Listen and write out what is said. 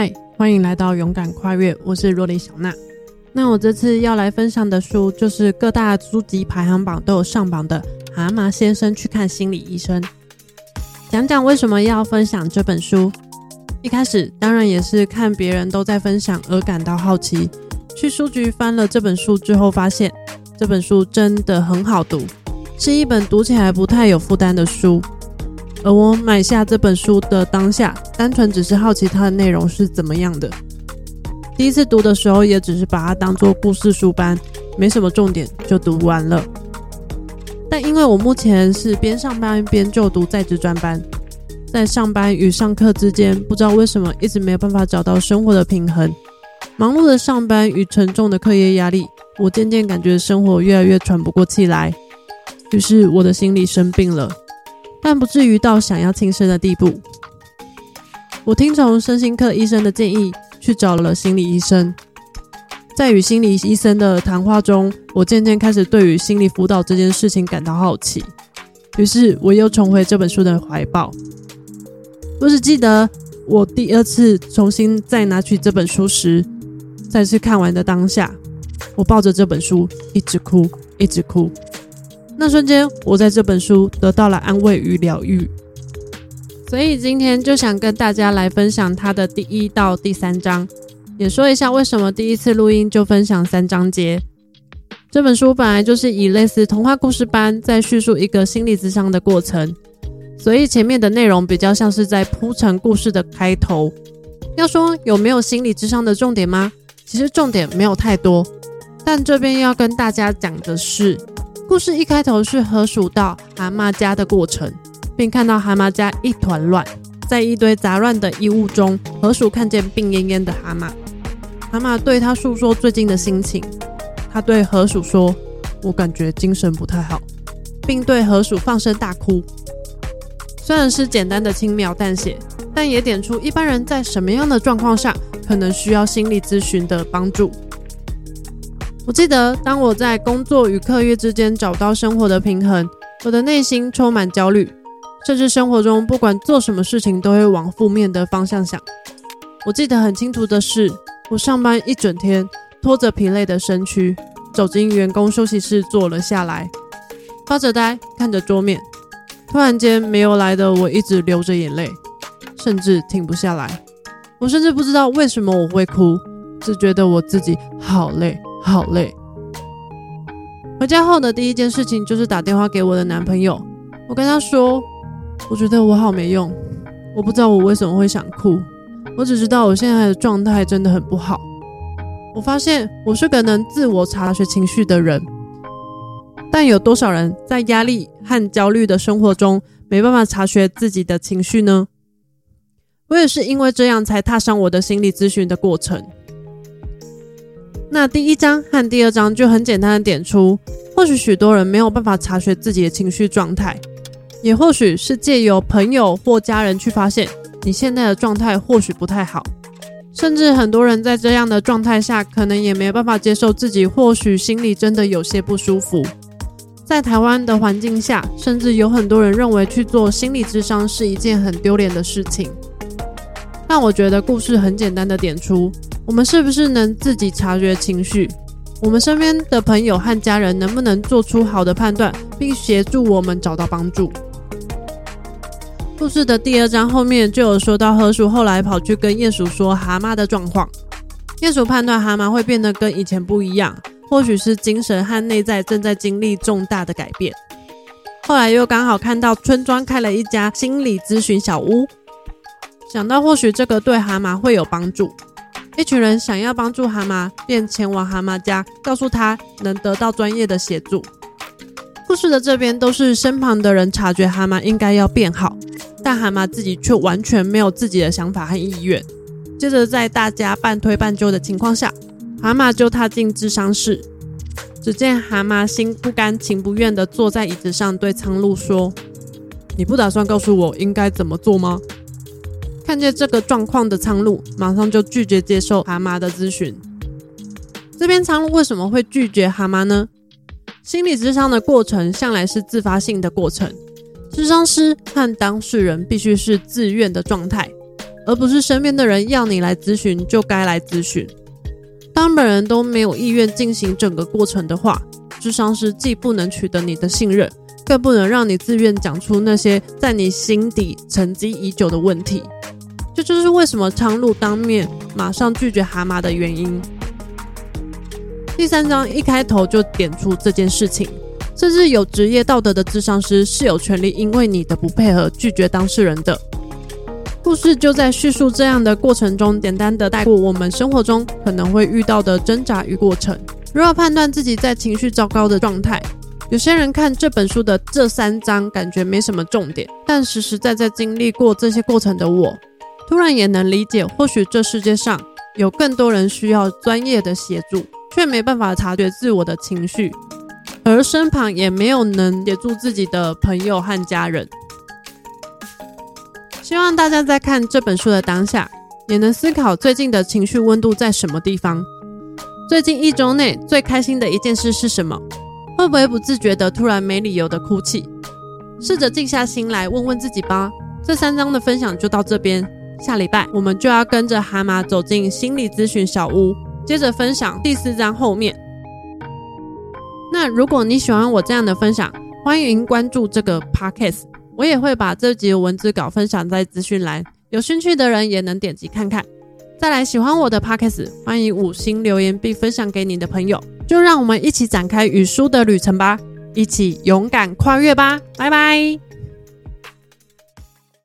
嗨，欢迎来到勇敢跨越，我是若莉小娜。那我这次要来分享的书，就是各大书籍排行榜都有上榜的《蛤蟆先生去看心理医生》，讲讲为什么要分享这本书。一开始当然也是看别人都在分享而感到好奇，去书局翻了这本书之后，发现这本书真的很好读，是一本读起来不太有负担的书。而我买下这本书的当下，单纯只是好奇它的内容是怎么样的。第一次读的时候，也只是把它当做故事书般，没什么重点就读完了。但因为我目前是边上班边就读在职专班，在上班与上课之间，不知道为什么一直没有办法找到生活的平衡。忙碌的上班与沉重的课业压力，我渐渐感觉生活越来越喘不过气来，于是我的心里生病了。但不至于到想要轻生的地步。我听从身心科医生的建议，去找了心理医生。在与心理医生的谈话中，我渐渐开始对于心理辅导这件事情感到好奇。于是，我又重回这本书的怀抱。我只记得我第二次重新再拿取这本书时，再次看完的当下，我抱着这本书一直哭，一直哭。那瞬间，我在这本书得到了安慰与疗愈，所以今天就想跟大家来分享它的第一到第三章，也说一下为什么第一次录音就分享三章节。这本书本来就是以类似童话故事般在叙述一个心理智商的过程，所以前面的内容比较像是在铺陈故事的开头。要说有没有心理智商的重点吗？其实重点没有太多，但这边要跟大家讲的是。故事一开头是河鼠到蛤蟆家的过程，并看到蛤蟆家一团乱，在一堆杂乱的衣物中，河鼠看见病恹恹的蛤蟆。蛤蟆对他诉说最近的心情，他对河鼠说：“我感觉精神不太好。”并对河鼠放声大哭。虽然是简单的轻描淡写，但也点出一般人在什么样的状况下可能需要心理咨询的帮助。我记得，当我在工作与课业之间找到生活的平衡，我的内心充满焦虑，甚至生活中不管做什么事情都会往负面的方向想。我记得很清楚的是，我上班一整天，拖着疲累的身躯走进员工休息室坐了下来，发着呆看着桌面。突然间，没有来的我一直流着眼泪，甚至停不下来。我甚至不知道为什么我会哭，只觉得我自己好累。好累。回家后的第一件事情就是打电话给我的男朋友。我跟他说：“我觉得我好没用，我不知道我为什么会想哭。我只知道我现在的状态真的很不好。我发现我是个能自我察觉情绪的人，但有多少人在压力和焦虑的生活中没办法察觉自己的情绪呢？我也是因为这样才踏上我的心理咨询的过程。”那第一章和第二章就很简单的点出，或许许多人没有办法察觉自己的情绪状态，也或许是借由朋友或家人去发现你现在的状态或许不太好，甚至很多人在这样的状态下，可能也没有办法接受自己或许心里真的有些不舒服。在台湾的环境下，甚至有很多人认为去做心理智商是一件很丢脸的事情。但我觉得故事很简单的点出。我们是不是能自己察觉情绪？我们身边的朋友和家人能不能做出好的判断，并协助我们找到帮助？故事的第二章后面就有说到，河鼠后来跑去跟鼹鼠说蛤蟆的状况。鼹鼠判断蛤蟆会变得跟以前不一样，或许是精神和内在正在经历重大的改变。后来又刚好看到村庄开了一家心理咨询小屋，想到或许这个对蛤蟆会有帮助。一群人想要帮助蛤蟆，便前往蛤蟆家，告诉他能得到专业的协助。故事的这边都是身旁的人察觉蛤蟆应该要变好，但蛤蟆自己却完全没有自己的想法和意愿。接着在大家半推半就的情况下，蛤蟆就踏进智商室。只见蛤蟆心不甘情不愿地坐在椅子上，对苍鹭说：“你不打算告诉我应该怎么做吗？”看见这个状况的苍鹭，马上就拒绝接受蛤蟆的咨询。这边苍鹭为什么会拒绝蛤蟆呢？心理智商的过程向来是自发性的过程，智商师和当事人必须是自愿的状态，而不是身边的人要你来咨询就该来咨询。当本人都没有意愿进行整个过程的话，智商师既不能取得你的信任，更不能让你自愿讲出那些在你心底沉积已久的问题。这就是为什么昌路当面马上拒绝蛤蟆的原因。第三章一开头就点出这件事情，甚至有职业道德的智商师是有权利因为你的不配合拒绝当事人的。故事就在叙述这样的过程中，简单的带过我们生活中可能会遇到的挣扎与过程。如何判断自己在情绪糟糕的状态？有些人看这本书的这三章，感觉没什么重点，但实实在在经历过这些过程的我，突然也能理解，或许这世界上有更多人需要专业的协助，却没办法察觉自我的情绪，而身旁也没有能协助自己的朋友和家人。希望大家在看这本书的当下，也能思考最近的情绪温度在什么地方。最近一周内最开心的一件事是什么？会不会不自觉的突然没理由的哭泣？试着静下心来问问自己吧。这三章的分享就到这边，下礼拜我们就要跟着蛤蟆走进心理咨询小屋，接着分享第四章后面。那如果你喜欢我这样的分享，欢迎关注这个 podcast。我也会把这集文字稿分享在资讯栏，有兴趣的人也能点击看看。再来，喜欢我的 podcast，欢迎五星留言并分享给你的朋友。就让我们一起展开与书的旅程吧，一起勇敢跨越吧！拜拜。